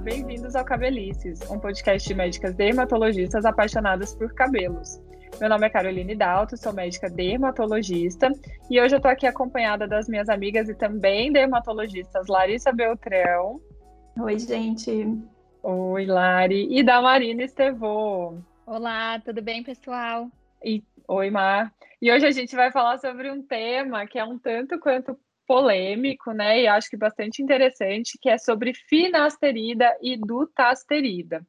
bem-vindos ao Cabelices, um podcast de médicas dermatologistas apaixonadas por cabelos. Meu nome é Caroline Dalto, sou médica dermatologista e hoje eu estou aqui acompanhada das minhas amigas e também dermatologistas Larissa Beltrão. Oi, gente. Oi, Lari. E da Marina Estevô. Olá, tudo bem, pessoal? E, oi, Mar. E hoje a gente vai falar sobre um tema que é um tanto quanto polêmico, né? E acho que bastante interessante, que é sobre finasterida e dutasterida.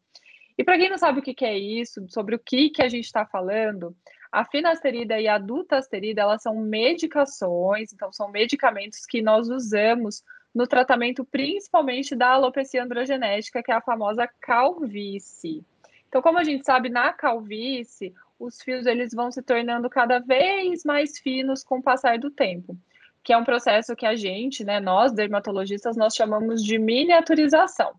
E para quem não sabe o que, que é isso, sobre o que, que a gente está falando, a finasterida e a dutasterida, elas são medicações, então são medicamentos que nós usamos no tratamento principalmente da alopecia androgenética, que é a famosa calvície. Então, como a gente sabe, na calvície, os fios eles vão se tornando cada vez mais finos com o passar do tempo que é um processo que a gente, né, nós dermatologistas, nós chamamos de miniaturização.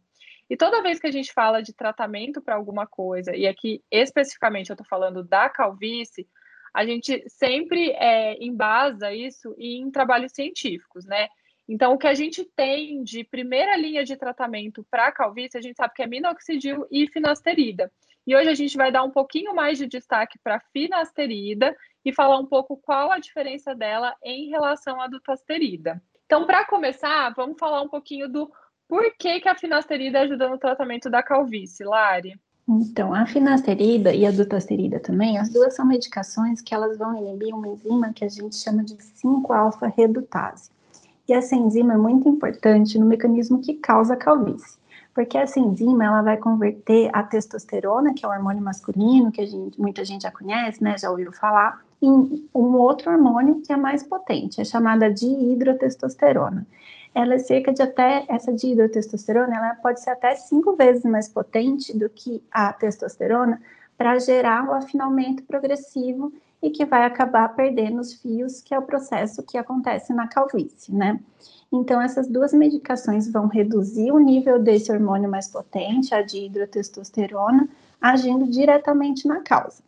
E toda vez que a gente fala de tratamento para alguma coisa, e aqui especificamente eu estou falando da calvície, a gente sempre é, embasa isso em trabalhos científicos, né? Então, o que a gente tem de primeira linha de tratamento para calvície, a gente sabe que é minoxidil e finasterida. E hoje a gente vai dar um pouquinho mais de destaque para finasterida e falar um pouco qual a diferença dela em relação à dutasterida. Então, para começar, vamos falar um pouquinho do porquê que a finasterida ajuda no tratamento da calvície, Lari. Então, a finasterida e a dutasterida também, as duas são medicações que elas vão inibir uma enzima que a gente chama de 5-alfa-redutase. E essa enzima é muito importante no mecanismo que causa a calvície porque essa enzima ela vai converter a testosterona, que é o hormônio masculino, que gente, muita gente já conhece, né, já ouviu falar, em um outro hormônio que é mais potente, é chamada de hidrotestosterona. Ela é cerca de até, essa dihidrotestosterona, ela pode ser até cinco vezes mais potente do que a testosterona para gerar o afinamento progressivo e que vai acabar perdendo os fios, que é o processo que acontece na calvície, né? Então, essas duas medicações vão reduzir o nível desse hormônio mais potente, a de hidrotestosterona, agindo diretamente na causa.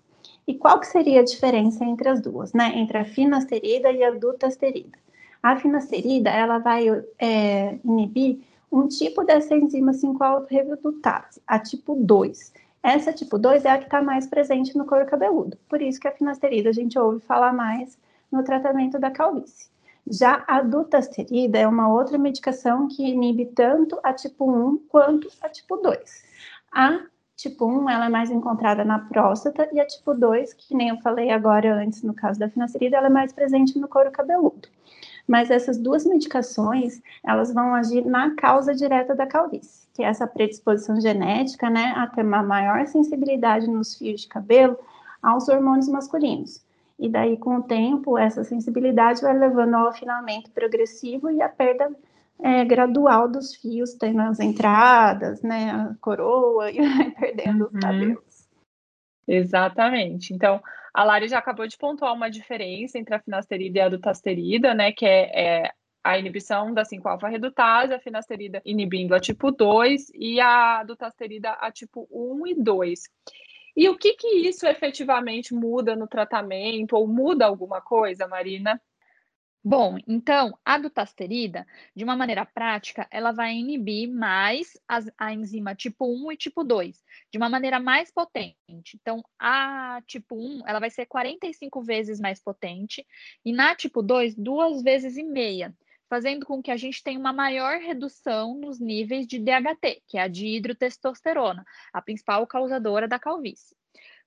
E qual que seria a diferença entre as duas, né? Entre a finasterida e a dutasterida. A finasterida, ela vai é, inibir um tipo dessa enzima 5-alfa-redutase, a tipo 2. Essa tipo 2 é a que está mais presente no couro cabeludo. Por isso que a finasterida a gente ouve falar mais no tratamento da calvície. Já a dutasterida é uma outra medicação que inibe tanto a tipo 1 quanto a tipo 2. A tipo 1 ela é mais encontrada na próstata e a tipo 2, que nem eu falei agora antes no caso da finasterida, ela é mais presente no couro cabeludo. Mas essas duas medicações, elas vão agir na causa direta da calvície, que é essa predisposição genética, né, a ter uma maior sensibilidade nos fios de cabelo aos hormônios masculinos. E daí, com o tempo, essa sensibilidade vai levando ao afinamento progressivo e a perda é, gradual dos fios, tendo as entradas, né, a coroa, e vai perdendo uhum. os cabelos. Exatamente. Então, a Lari já acabou de pontuar uma diferença entre a finasterida e a dutasterida, né, que é, é a inibição da 5-alfa-redutase, a finasterida inibindo a tipo 2 e a dutasterida a tipo 1 e 2. E o que, que isso efetivamente muda no tratamento ou muda alguma coisa, Marina? Bom, então, a dutasterida, de uma maneira prática, ela vai inibir mais as, a enzima tipo 1 e tipo 2, de uma maneira mais potente. Então, a tipo 1, ela vai ser 45 vezes mais potente, e na tipo 2, duas vezes e meia fazendo com que a gente tenha uma maior redução nos níveis de DHT, que é a dihidrotestosterona, a principal causadora da calvície.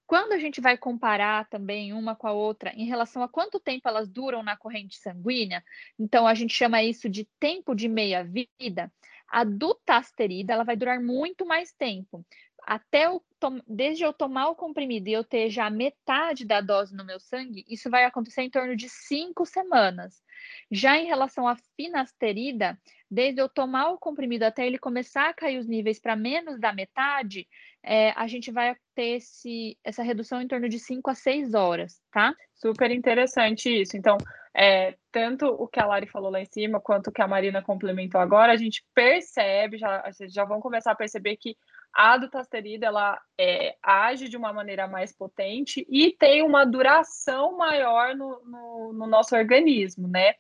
Quando a gente vai comparar também uma com a outra em relação a quanto tempo elas duram na corrente sanguínea, então a gente chama isso de tempo de meia-vida, a dutasterida ela vai durar muito mais tempo. Até eu desde eu tomar o comprimido e eu ter já metade da dose no meu sangue, isso vai acontecer em torno de cinco semanas. Já em relação à finasterida, desde eu tomar o comprimido até ele começar a cair os níveis para menos da metade, é, a gente vai ter esse, essa redução em torno de 5 a 6 horas, tá? Super interessante isso. Então, é, tanto o que a Lari falou lá em cima, quanto o que a Marina complementou agora, a gente percebe, já, já vão começar a perceber que a dutasterida, ela é, age de uma maneira mais potente e tem uma duração maior no, no, no nosso organismo, né?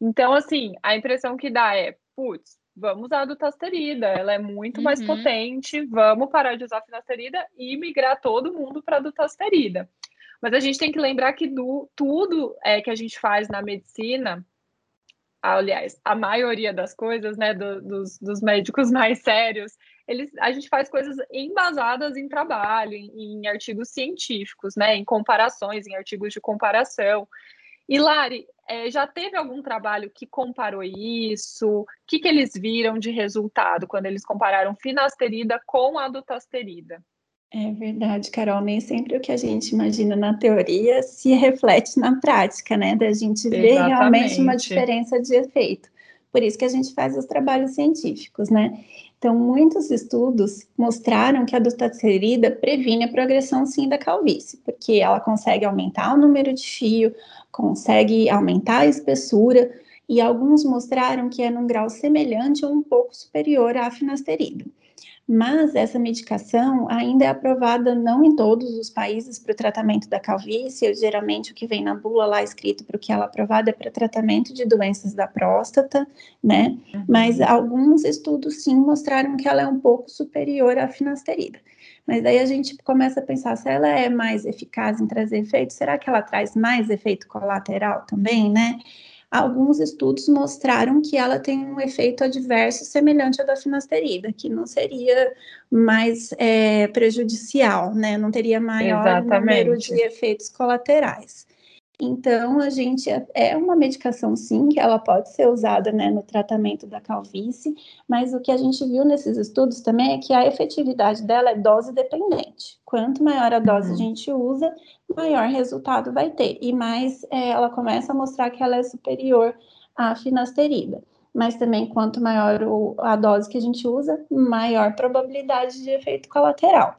Então, assim, a impressão que dá é, putz, vamos usar a dutasterida, ela é muito uhum. mais potente, vamos parar de usar a finasterida e migrar todo mundo para a dutasterida. Mas a gente tem que lembrar que do, tudo é, que a gente faz na medicina, aliás, a maioria das coisas, né, do, dos, dos, médicos mais sérios, eles, a gente faz coisas embasadas em trabalho, em, em artigos científicos, né, em comparações, em artigos de comparação. E Lari, é, já teve algum trabalho que comparou isso? O que, que eles viram de resultado quando eles compararam finasterida com a dutasterida? É verdade, Carol. Nem sempre o que a gente imagina na teoria se reflete na prática, né? Da gente ver Exatamente. realmente uma diferença de efeito. Por isso que a gente faz os trabalhos científicos, né? Então, muitos estudos mostraram que a dutasterida previne a progressão, sim, da calvície, porque ela consegue aumentar o número de fio, consegue aumentar a espessura, e alguns mostraram que é num grau semelhante ou um pouco superior à finasterida. Mas essa medicação ainda é aprovada não em todos os países para o tratamento da calvície. Geralmente o que vem na bula lá escrito para o que ela é aprovada é para tratamento de doenças da próstata, né? Uhum. Mas alguns estudos sim mostraram que ela é um pouco superior à finasterida. Mas daí a gente começa a pensar se ela é mais eficaz em trazer efeito, será que ela traz mais efeito colateral também, né? Alguns estudos mostraram que ela tem um efeito adverso semelhante ao da finasterida, que não seria mais é, prejudicial, né? Não teria maior Exatamente. número de efeitos colaterais. Então, a gente é, é uma medicação, sim, que ela pode ser usada né, no tratamento da calvície, mas o que a gente viu nesses estudos também é que a efetividade dela é dose dependente. Quanto maior a dose uhum. a gente usa, maior resultado vai ter. E mais é, ela começa a mostrar que ela é superior à finasterida. Mas também, quanto maior o, a dose que a gente usa, maior probabilidade de efeito colateral.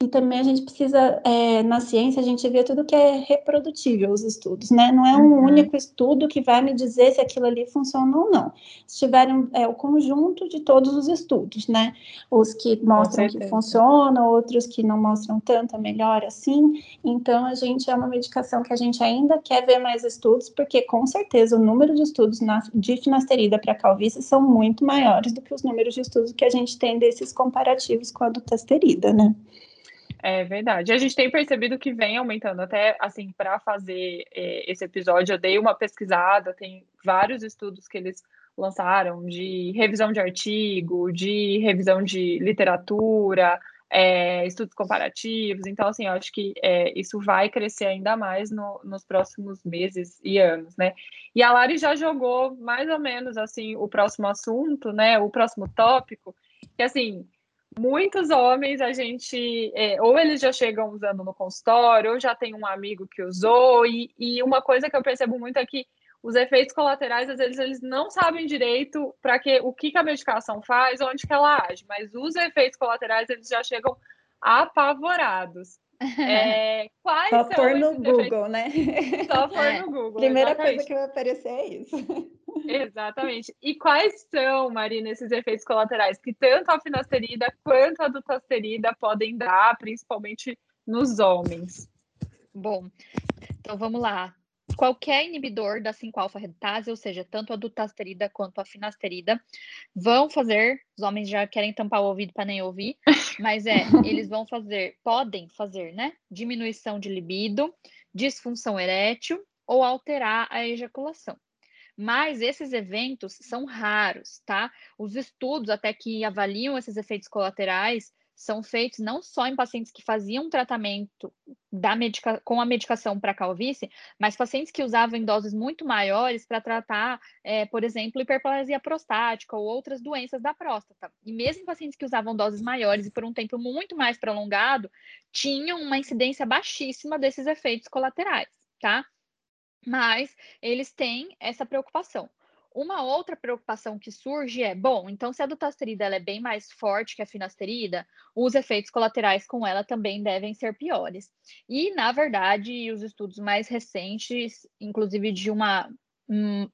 E também a gente precisa, é, na ciência, a gente vê tudo que é reprodutível, os estudos, né? Não é um uhum. único estudo que vai me dizer se aquilo ali funciona ou não. Se tiverem é, o conjunto de todos os estudos, né? Os que mostram que funciona, outros que não mostram tanta melhora assim. Então, a gente é uma medicação que a gente ainda quer ver mais estudos, porque com certeza o número de estudos na, de finasterida para calvície são muito maiores do que os números de estudos que a gente tem desses comparativos com a dutasterida, né? É verdade. A gente tem percebido que vem aumentando. Até assim, para fazer é, esse episódio, eu dei uma pesquisada, tem vários estudos que eles lançaram de revisão de artigo, de revisão de literatura, é, estudos comparativos. Então, assim, eu acho que é, isso vai crescer ainda mais no, nos próximos meses e anos, né? E a Lari já jogou mais ou menos assim o próximo assunto, né? O próximo tópico, que assim muitos homens a gente é, ou eles já chegam usando no consultório ou já tem um amigo que usou e, e uma coisa que eu percebo muito é que os efeitos colaterais às vezes eles não sabem direito para que o que, que, a medicação faz onde que ela age mas os efeitos colaterais eles já chegam apavorados é, quais Só pôr no Google, efeitos... né? Só pôr é. no Google. Primeira exatamente. coisa que vai aparecer é isso. Exatamente. E quais são, Marina, esses efeitos colaterais que tanto a finasterida quanto a dutasterida podem dar, principalmente nos homens? Bom, então vamos lá. Qualquer inibidor da 5-alfa-redutase, ou seja, tanto a dutasterida quanto a finasterida, vão fazer, os homens já querem tampar o ouvido para nem ouvir, mas é, eles vão fazer, podem fazer, né? Diminuição de libido, disfunção erétil ou alterar a ejaculação. Mas esses eventos são raros, tá? Os estudos até que avaliam esses efeitos colaterais são feitos não só em pacientes que faziam tratamento da medica com a medicação para calvície, mas pacientes que usavam em doses muito maiores para tratar, é, por exemplo, hiperplasia prostática ou outras doenças da próstata. E mesmo pacientes que usavam doses maiores e por um tempo muito mais prolongado, tinham uma incidência baixíssima desses efeitos colaterais, tá? Mas eles têm essa preocupação. Uma outra preocupação que surge é, bom, então se a dutasterida é bem mais forte que a finasterida, os efeitos colaterais com ela também devem ser piores. E, na verdade, os estudos mais recentes, inclusive de uma um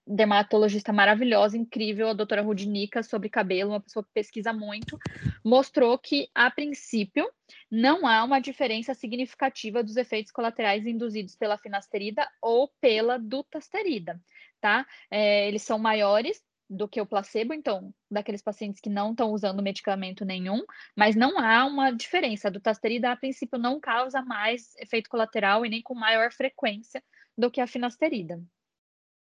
dermatologista maravilhosa, incrível, a doutora Rudinica, sobre cabelo, uma pessoa que pesquisa muito, mostrou que, a princípio, não há uma diferença significativa dos efeitos colaterais induzidos pela finasterida ou pela dutasterida, tá? É, eles são maiores do que o placebo, então, daqueles pacientes que não estão usando medicamento nenhum, mas não há uma diferença. A dutasterida, a princípio, não causa mais efeito colateral e nem com maior frequência do que a finasterida.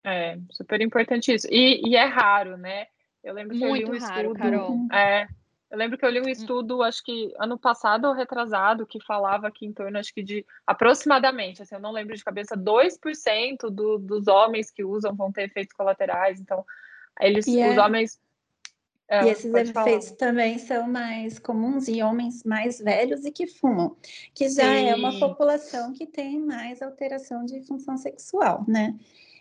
É, super importante isso. E, e é raro, né? Eu lembro que Muito eu li um raro, estudo. Carol. É, eu lembro que eu li um estudo, acho que ano passado ou retrasado, que falava que em torno, acho que de aproximadamente, assim, eu não lembro de cabeça, 2% do, dos homens que usam vão ter efeitos colaterais. Então, eles, E os é- homens. É, E esses pode falar. efeitos também são mais comuns em homens mais velhos e que fumam, que já é uma Sim. população que tem mais alteração de função sexual, né?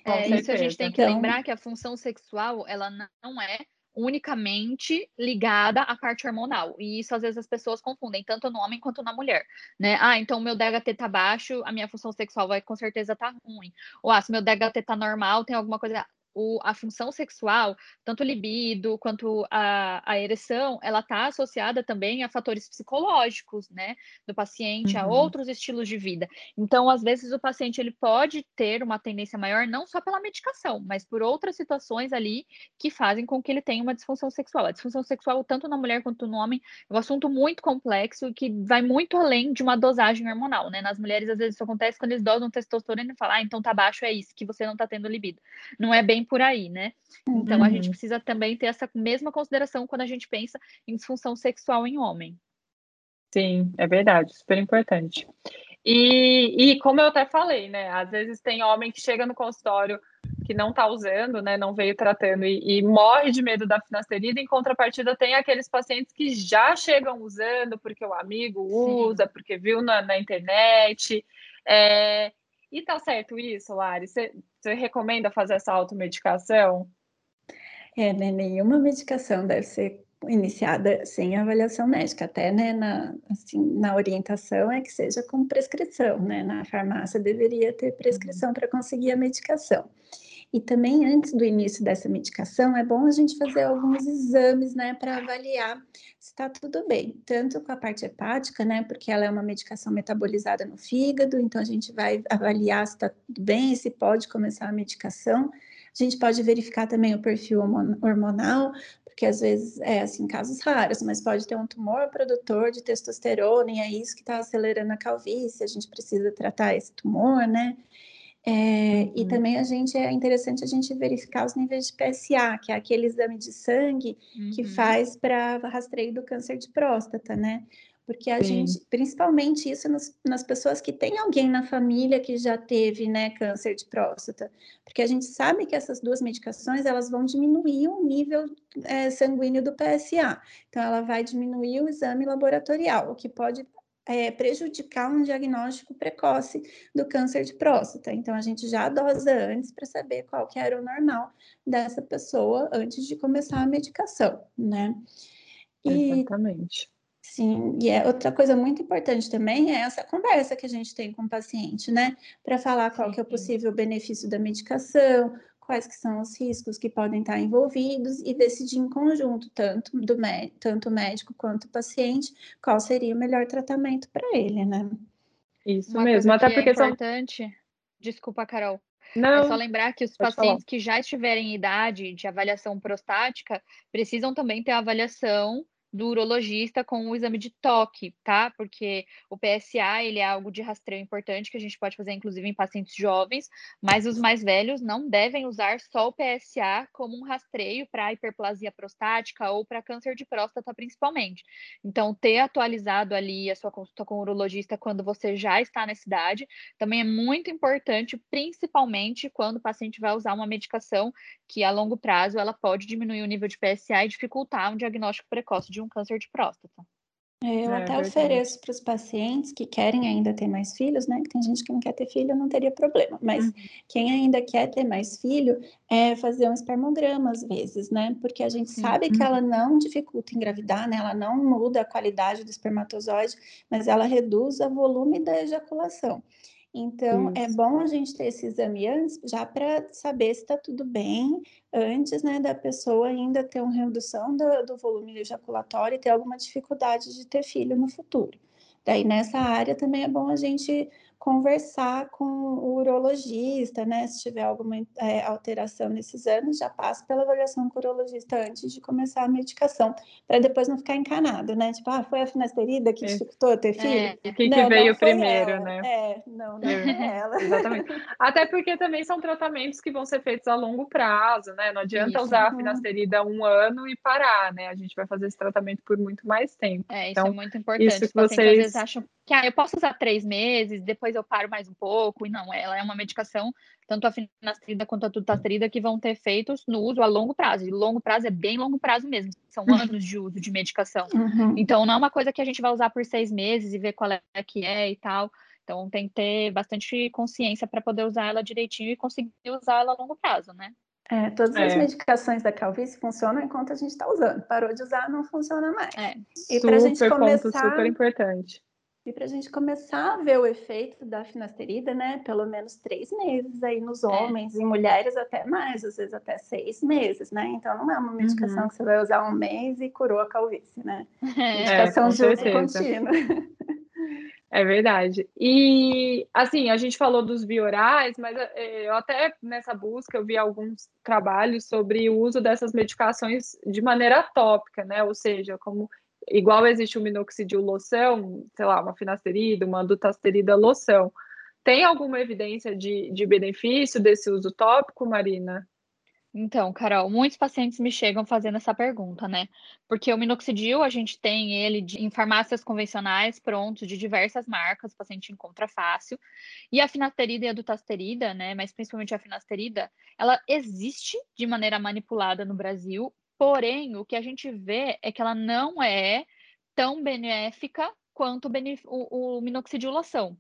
É, isso a gente tem que Então- lembrar que a função sexual, ela não é unicamente ligada à parte hormonal. E isso às vezes as pessoas confundem, tanto no homem quanto na mulher, né? Ah, então meu DHT tá baixo, a minha função sexual vai com certeza tá ruim. Ou ah, se meu DHT tá normal, tem alguma coisa o, a função sexual, tanto o libido quanto a, a ereção, ela está associada também a fatores psicológicos, né, do paciente, a Uhum. outros estilos de vida. Então, às vezes, o paciente ele pode ter uma tendência maior, não só pela medicação, mas por outras situações ali que fazem com que ele tenha uma disfunção sexual. A disfunção sexual, tanto na mulher quanto no homem, é um assunto muito complexo que vai muito além de uma dosagem hormonal, né? Nas mulheres, às vezes, isso acontece quando eles dosam testosterona e falam, ah, então tá baixo, é isso, que você não tá tendo libido. Não é bem por aí, né? Então, a gente Uhum. precisa também ter essa mesma consideração quando a gente pensa em disfunção sexual em homem. Sim, é verdade, super importante. E, e como eu até falei, né? Às vezes tem homem que chega no consultório que não tá usando, né? Não veio tratando e, e morre de medo da finasterida. Em contrapartida, tem aqueles pacientes que já chegam usando porque o amigo usa, porque viu na, na internet. É, e tá certo isso, Lari? Você recomenda fazer essa automedicação? É, né, nenhuma medicação deve ser iniciada sem avaliação médica, até né, na, assim, na orientação é que seja com prescrição, né? Na farmácia deveria ter prescrição para conseguir a medicação. E também antes do início dessa medicação, é bom a gente fazer alguns exames, né, para avaliar se está tudo bem, tanto com a parte hepática, né, porque ela é uma medicação metabolizada no fígado, então a gente vai avaliar se está tudo bem, se pode começar a medicação. A gente pode verificar também o perfil hormonal, porque às vezes é assim, casos raros, mas pode ter um tumor produtor de testosterona e é isso que está acelerando a calvície, a gente precisa tratar esse tumor, né? É, E Uhum. também a gente é interessante a gente verificar os níveis de PSA, que é aquele exame de sangue que Uhum. faz para rastreio do câncer de próstata, né? Porque a Sim. gente, principalmente isso nas, nas pessoas que têm alguém na família que já teve, né, câncer de próstata, porque a gente sabe que essas duas medicações elas vão diminuir o nível é, sanguíneo do PSA, então ela vai diminuir o exame laboratorial, o que pode é, prejudicar um diagnóstico precoce do câncer de próstata. Então a gente já dosa antes para saber qual que era o normal dessa pessoa antes de começar a medicação, né? E Exatamente. Sim, e é outra coisa muito importante também é essa conversa que a gente tem com o paciente, né? Para falar qual que é o Sim. possível benefício da medicação, quais que são os riscos que podem estar envolvidos e decidir em conjunto, tanto do tanto o médico quanto o paciente, qual seria o melhor tratamento para ele, né? Isso Uma mesmo, até que porque é são. importante, desculpa, Carol, é Não, só lembrar que os pode falar. pacientes que já estiverem em idade de avaliação prostática precisam também ter a avaliação do urologista com o exame de toque, tá? Porque o PSA, ele é algo de rastreio importante que a gente pode fazer inclusive em pacientes jovens, mas os mais velhos não devem usar só o PSA como um rastreio para hiperplasia prostática ou para câncer de próstata principalmente. Então, ter atualizado ali a sua consulta com o urologista quando você já está nessa idade também é muito importante, principalmente quando o paciente vai usar uma medicação que a longo prazo ela pode diminuir o nível de PSA e dificultar um diagnóstico precoce de um câncer de próstata. É, Eu É até verdade. ofereço para os pacientes que querem ainda ter mais filhos, né? Que tem gente que não quer ter filho, não teria problema. Mas Uhum. quem ainda quer ter mais filho, é fazer um espermograma às vezes, né? Porque a gente Sim. sabe que ela não dificulta engravidar, né? Ela não muda a qualidade do espermatozoide, mas ela reduz o volume da ejaculação. Então, é Isso. bom a gente ter esse exame antes, já para saber se está tudo bem, antes, né, da pessoa ainda ter uma redução do, do volume ejaculatório e ter alguma dificuldade de ter filho no futuro. Daí, nessa área, também é bom a gente conversar com o urologista, né? Se tiver alguma é, alteração nesses anos, já passa pela avaliação com o urologista antes de começar a medicação, para depois não ficar encanado, né? Tipo, ah, foi a finasterida que dificultou ter filho? É, quem que veio primeiro, ela. né? É, não, não é ela. Exatamente. Até porque também são tratamentos que vão ser feitos a longo prazo, né? Não adianta Isso. usar a uhum. finasterida um ano e parar, né? A gente vai fazer esse tratamento por muito mais tempo. É, isso é então, é muito importante. Isso que vocês... às vezes acham que ah, eu posso usar três meses, depois eu paro mais um pouco, e não, ela é uma medicação, tanto a finasterida quanto a tutasterida, que vão ter efeitos no uso a longo prazo, e longo prazo é bem longo prazo mesmo, são uhum. anos de uso de medicação. Uhum. Então, não é uma coisa que a gente vai usar por seis meses e ver qual é que é e tal, então tem que ter bastante consciência para poder usar ela direitinho e conseguir usar ela a longo prazo, né? É, todas é. as medicações da calvície funcionam enquanto a gente está usando. Parou de usar, não funciona mais. É. E para a gente começar, ponto super importante. E para a gente começar a ver o efeito da finasterida, né? Pelo menos três meses aí nos é. homens, é. e mulheres até mais, às vezes até seis meses, né? Então não é uma medicação uhum. que você vai usar um mês e curou a calvície, né? É, medicação de uso contínuo. É verdade. E assim, a gente falou dos biorais, mas eh, eu até nessa busca eu vi alguns trabalhos sobre o uso dessas medicações de maneira tópica, né? Ou seja, como igual existe o minoxidil loção, sei lá, uma finasterida, uma dutasterida loção. Tem alguma evidência de, de benefício desse uso tópico, Marina? Então, Carol, muitos pacientes me chegam fazendo essa pergunta, né? Porque o minoxidil, a gente tem ele de, em farmácias convencionais prontos de diversas marcas, o paciente encontra fácil. E a finasterida e a dutasterida, né? Mas principalmente a finasterida, ela existe de maneira manipulada no Brasil, porém, o que a gente vê é que ela não é tão benéfica quanto o, o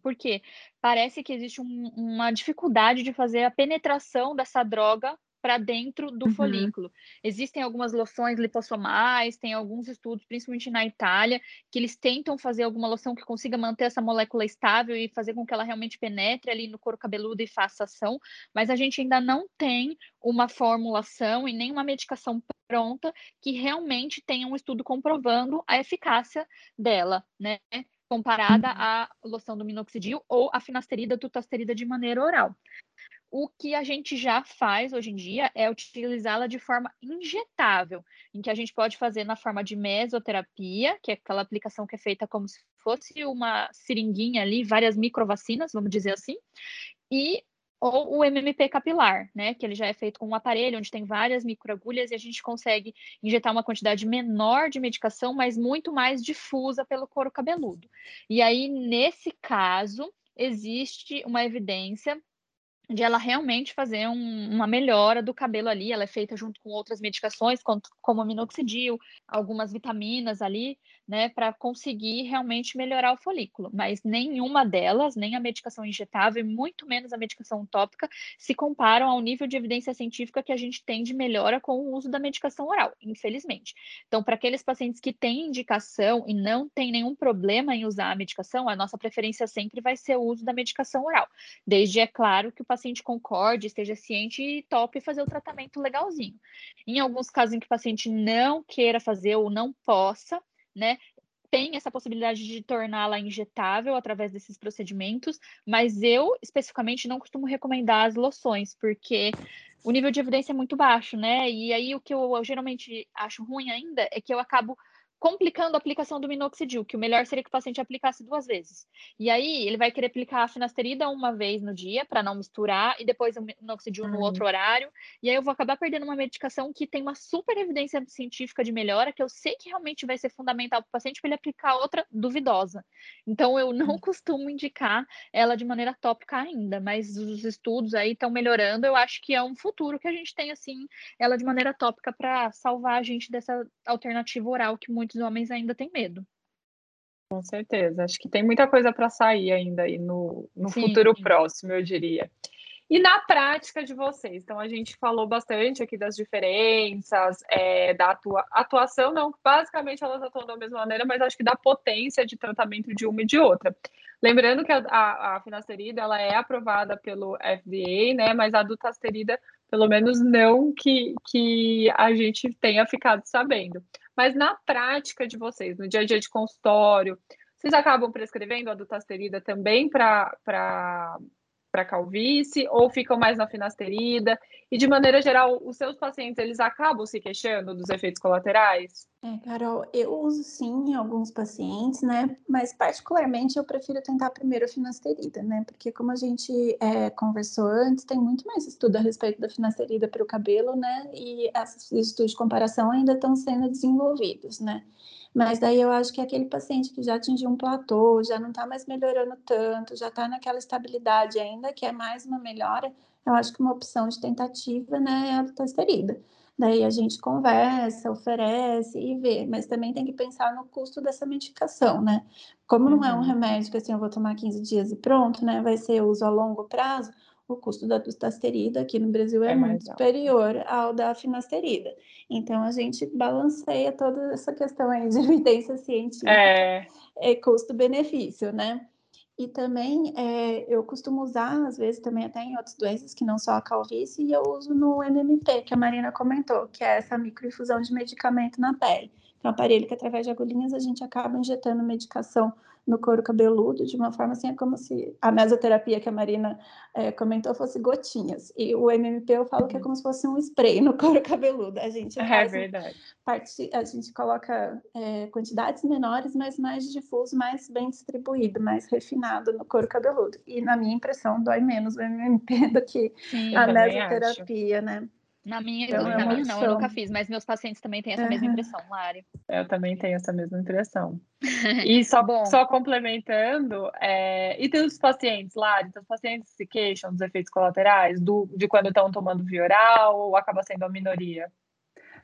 porque parece que existe um, uma dificuldade de fazer a penetração dessa droga para dentro do uhum. folículo. Existem algumas loções lipossomais, tem alguns estudos, principalmente na Itália, que eles tentam fazer alguma loção que consiga manter essa molécula estável e fazer com que ela realmente penetre ali no couro cabeludo e faça ação, mas a gente ainda não tem uma formulação e nem uma medicação pronta que realmente tenha um estudo comprovando a eficácia dela, né? Comparada uhum. à loção do minoxidil ou a finasterida, tutasterida de maneira oral. O que a gente já faz hoje em dia é utilizá-la de forma injetável, em que a gente pode fazer na forma de mesoterapia, que é aquela aplicação que é feita como se fosse uma seringuinha ali, várias microvacinas, vamos dizer assim, e ou o MMP capilar, né, que ele já é feito com um aparelho onde tem várias microagulhas e a gente consegue injetar uma quantidade menor de medicação, mas muito mais difusa pelo couro cabeludo. E aí, nesse caso, existe uma evidência de ela realmente fazer um, uma melhora do cabelo ali. Ela é feita junto com outras medicações, como, como minoxidil, algumas vitaminas ali, né, para conseguir realmente melhorar o folículo. Mas nenhuma delas, nem a medicação injetável e muito menos a medicação tópica, se comparam ao nível de evidência científica que a gente tem de melhora com o uso da medicação oral, infelizmente. Então, para aqueles pacientes que têm indicação e não têm nenhum problema em usar a medicação, a nossa preferência sempre vai ser o uso da medicação oral, desde, é claro, que o paciente concorde, esteja ciente e tope fazer o tratamento legalzinho. Em alguns casos em que o paciente não queira fazer ou não possa, né? Tem essa possibilidade de torná-la injetável através desses procedimentos, mas eu especificamente não costumo recomendar as loções, porque o nível de evidência é muito baixo, né? E aí o que eu, eu geralmente acho ruim ainda é que eu acabo complicando a aplicação do minoxidil, que o melhor seria que o paciente aplicasse duas vezes. E aí ele vai querer aplicar a finasterida uma vez no dia para não misturar e depois o minoxidil no outro horário. E aí eu vou acabar perdendo uma medicação que tem uma super evidência científica de melhora, que eu sei que realmente vai ser fundamental para o paciente para ele aplicar outra duvidosa. Então eu não costumo indicar ela de maneira tópica ainda, mas os estudos aí estão melhorando. Eu acho que é um futuro que a gente tem assim ela de maneira tópica para salvar a gente dessa alternativa oral que muitos muitos homens ainda têm medo. Com certeza. Acho que tem muita coisa para sair ainda aí no, no futuro próximo, eu diria. E na prática de vocês? Então, a gente falou bastante aqui das diferenças, é, da atua atuação, não, basicamente elas atuam da mesma maneira, mas acho que da potência de tratamento de uma e de outra. Lembrando que a, a, a finasterida, ela é aprovada pelo FDA, né, mas a dutasterida, pelo menos não que, que a gente tenha ficado sabendo. Mas na prática de vocês, no dia a dia de consultório, vocês acabam prescrevendo a dutasterida também para para calvície ou ficam mais na finasterida? E de maneira geral, os seus pacientes eles acabam se queixando dos efeitos colaterais? É, Carol, eu uso sim em alguns pacientes, né? Mas particularmente eu prefiro tentar primeiro a finasterida, né? Porque como a gente é, conversou antes, tem muito mais estudo a respeito da finasterida para o cabelo, né? E esses estudos de comparação ainda estão sendo desenvolvidos, né? Mas daí eu acho que aquele paciente que já atingiu um platô, já não está mais melhorando tanto, já está naquela estabilidade ainda, que é mais uma melhora, eu acho que uma opção de tentativa, né, é a dutasterida. Daí a gente conversa, oferece e vê, mas também tem que pensar no custo dessa medicação, né? Como não é um uhum. remédio que assim eu vou tomar 15 dias e pronto, né? Vai ser uso a longo prazo, o custo da dustasterida aqui no Brasil é, é muito superior ao da finasterida. Então, a gente balanceia toda essa questão aí de evidência científica é. e custo-benefício, né? E também é, eu costumo usar, às vezes, também até em outras doenças que não só a calvície, e eu uso no MMP, que a Marina comentou, que é essa microinfusão de medicamento na pele. É um aparelho que, através de agulhinhas, a gente acaba injetando medicação no couro cabeludo, de uma forma assim, é como se a mesoterapia que a Marina é, comentou fosse gotinhas. E o MMP eu falo que é uhum. como se fosse um spray no couro cabeludo. A gente é verdade. Parte, a gente coloca é, quantidades menores, mas mais difuso, mais bem distribuído, mais refinado no couro cabeludo. E na minha impressão, dói menos o MMP do que Sim, a mesoterapia, né? Na minha, então, na é minha não, eu nunca fiz, mas meus pacientes também têm essa uhum. mesma impressão, Lari. Eu também tenho essa mesma impressão. E só, Bom. só complementando, é... e tem os pacientes, Lari, então os pacientes se queixam dos efeitos colaterais do, de quando estão tomando via oral ou acaba sendo a minoria?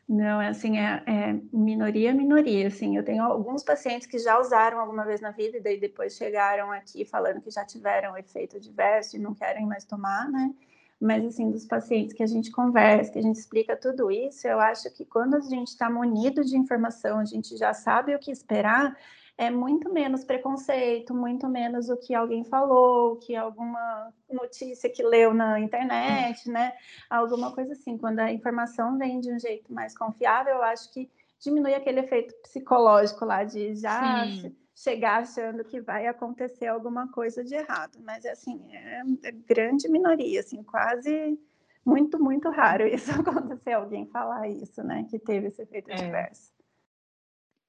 Não, é assim, é, é, minoria, minoria, assim, eu tenho alguns pacientes que já usaram alguma vez na vida e daí depois chegaram aqui falando que já tiveram efeito adverso e não querem mais tomar, né? Mas assim, dos pacientes que a gente conversa, que a gente explica tudo isso, eu acho que quando a gente está munido de informação, a gente já sabe o que esperar, é muito menos preconceito, muito menos o que alguém falou, que alguma notícia que leu na internet, né? Alguma coisa assim. Quando a informação vem de um jeito mais confiável, eu acho que diminui aquele efeito psicológico lá de já Sim chegar achando que vai acontecer alguma coisa de errado. Mas, assim, é, é grande minoria, assim, quase muito, muito raro isso acontecer, alguém falar isso, né? Que teve esse efeito é. adverso.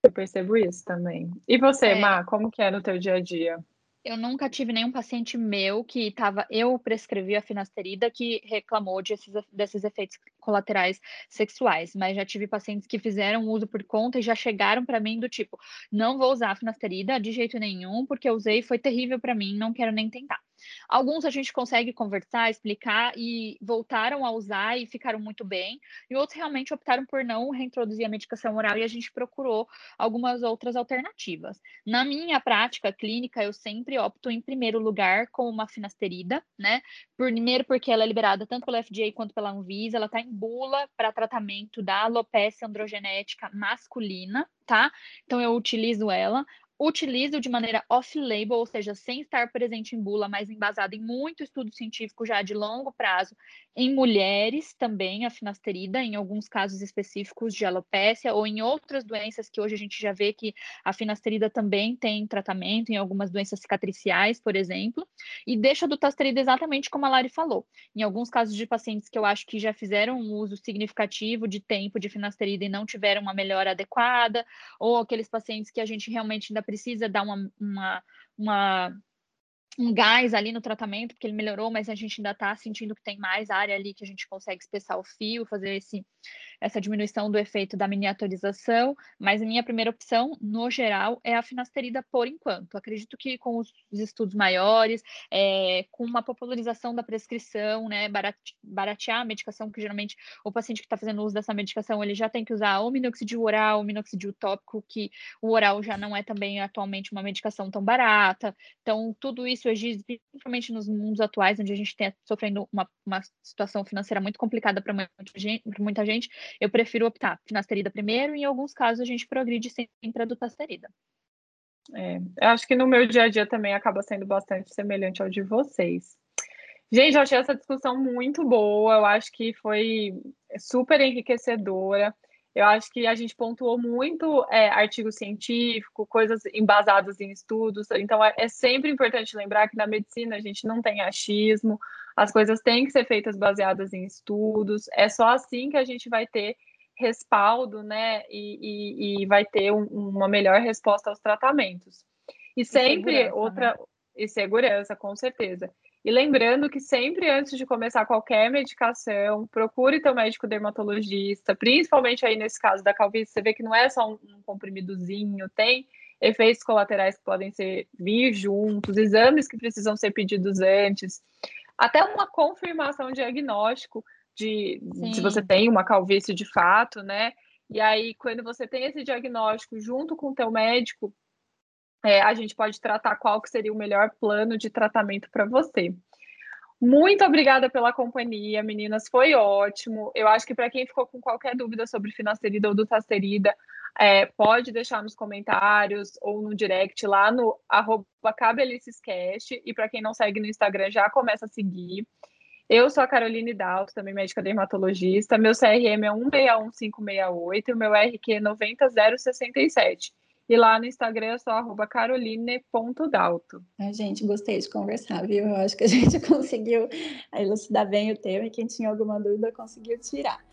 Eu percebo isso também. E você, é. Má, como que é no teu dia a dia? Eu nunca tive nenhum paciente meu que estava, eu prescrevi a finasterida que reclamou de esses, desses efeitos colaterais sexuais, mas já tive pacientes que fizeram uso por conta e já chegaram para mim do tipo, não vou usar a finasterida de jeito nenhum, porque eu usei foi terrível para mim, não quero nem tentar. Alguns a gente consegue conversar, explicar e voltaram a usar e ficaram muito bem, e outros realmente optaram por não reintroduzir a medicação oral e a gente procurou algumas outras alternativas. Na minha prática clínica, eu sempre opto em primeiro lugar com uma finasterida, né? Primeiro porque ela é liberada tanto pela FDA quanto pela Anvisa, ela está em bula para tratamento da alopecia androgenética masculina, tá? Então eu utilizo ela utilizo de maneira off-label, ou seja, sem estar presente em bula, mas embasado em muito estudo científico já de longo prazo, em mulheres também, a finasterida, em alguns casos específicos de alopécia, ou em outras doenças que hoje a gente já vê que a finasterida também tem tratamento, em algumas doenças cicatriciais, por exemplo, e deixa a dutasterida exatamente como a Lari falou. Em alguns casos de pacientes que eu acho que já fizeram um uso significativo de tempo de finasterida e não tiveram uma melhora adequada, ou aqueles pacientes que a gente realmente ainda precisa dar uma, uma, uma um gás ali no tratamento, porque ele melhorou, mas a gente ainda está sentindo que tem mais área ali que a gente consegue espessar o fio, fazer esse, essa diminuição do efeito da miniaturização. Mas a minha primeira opção, no geral, é a finasterida por enquanto. Acredito que com os estudos maiores, é, com uma popularização da prescrição, né, baratear a medicação, que geralmente o paciente que está fazendo uso dessa medicação, ele já tem que usar ou minoxidil oral, ou minoxidil tópico, que o oral já não é também atualmente uma medicação tão barata. Então, tudo isso isso principalmente nos mundos atuais, onde a gente está sofrendo uma, uma situação financeira muito complicada para muita, gente, eu prefiro optar finasterida primeiro, e em alguns casos a gente progride sempre a dutasterida. É, acho que no meu dia a dia também acaba sendo bastante semelhante ao de vocês. Gente, eu achei essa discussão muito boa, eu acho que foi super enriquecedora. Eu acho que a gente pontuou muito é, artigo científico, coisas embasadas em estudos. Então, é, é, sempre importante lembrar que na medicina a gente não tem achismo, as coisas têm que ser feitas baseadas em estudos. É só assim que a gente vai ter respaldo, né? E, e, e vai ter um, uma melhor resposta aos tratamentos. E sempre e outra. Né? E segurança, com certeza. E lembrando que sempre antes de começar qualquer medicação, procure teu médico dermatologista, principalmente aí nesse caso da calvície, você vê que não é só um, um comprimidozinho, tem efeitos colaterais que podem ser vir juntos, exames que precisam ser pedidos antes, até uma confirmação diagnóstico de Sim. se você tem uma calvície de fato, né? E aí, quando você tem esse diagnóstico junto com o teu médico, é, a gente pode tratar qual que seria o melhor plano de tratamento para você. Muito obrigada pela companhia, meninas, foi ótimo. Eu acho que para quem ficou com qualquer dúvida sobre finasterida ou dutasterida, é, pode deixar nos comentários ou no direct lá no cabelicescast. E para quem não segue no Instagram, já começa a seguir. Eu sou a Caroline Dalto, também médica dermatologista. Meu CRM é 161568 e o meu RQ é 90067. E lá no Instagram é só arroba caroline.dalto. A gente, gostei de conversar, viu? Eu acho que a gente conseguiu elucidar bem o tema e quem tinha alguma dúvida conseguiu tirar.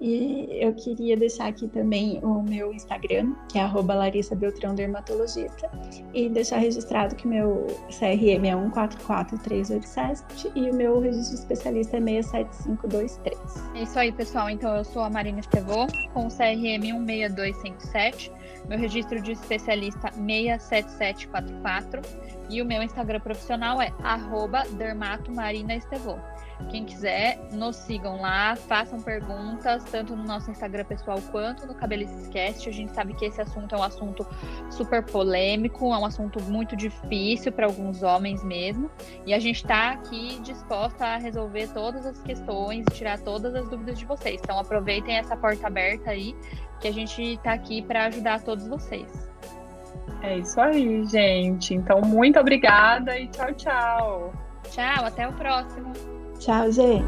E eu queria deixar aqui também o meu Instagram, que é Larissa Beltrão Dermatologista, e deixar registrado que meu CRM é 144387 e o meu registro especialista é 67523. É isso aí, pessoal. Então eu sou a Marina Estevô, com o CRM 16257 meu registro de especialista 67744 e o meu Instagram profissional é dermatomarinaestevô. Quem quiser, nos sigam lá, façam perguntas, tanto no nosso Instagram pessoal quanto no Cabelicescast. A gente sabe que esse assunto é um assunto super polêmico, é um assunto muito difícil para alguns homens mesmo. E a gente está aqui disposta a resolver todas as questões tirar todas as dúvidas de vocês. Então aproveitem essa porta aberta aí que a gente está aqui para ajudar todos vocês. É isso aí, gente. Então, muito obrigada e tchau, tchau. Tchau, até o próximo. Tchau, gente.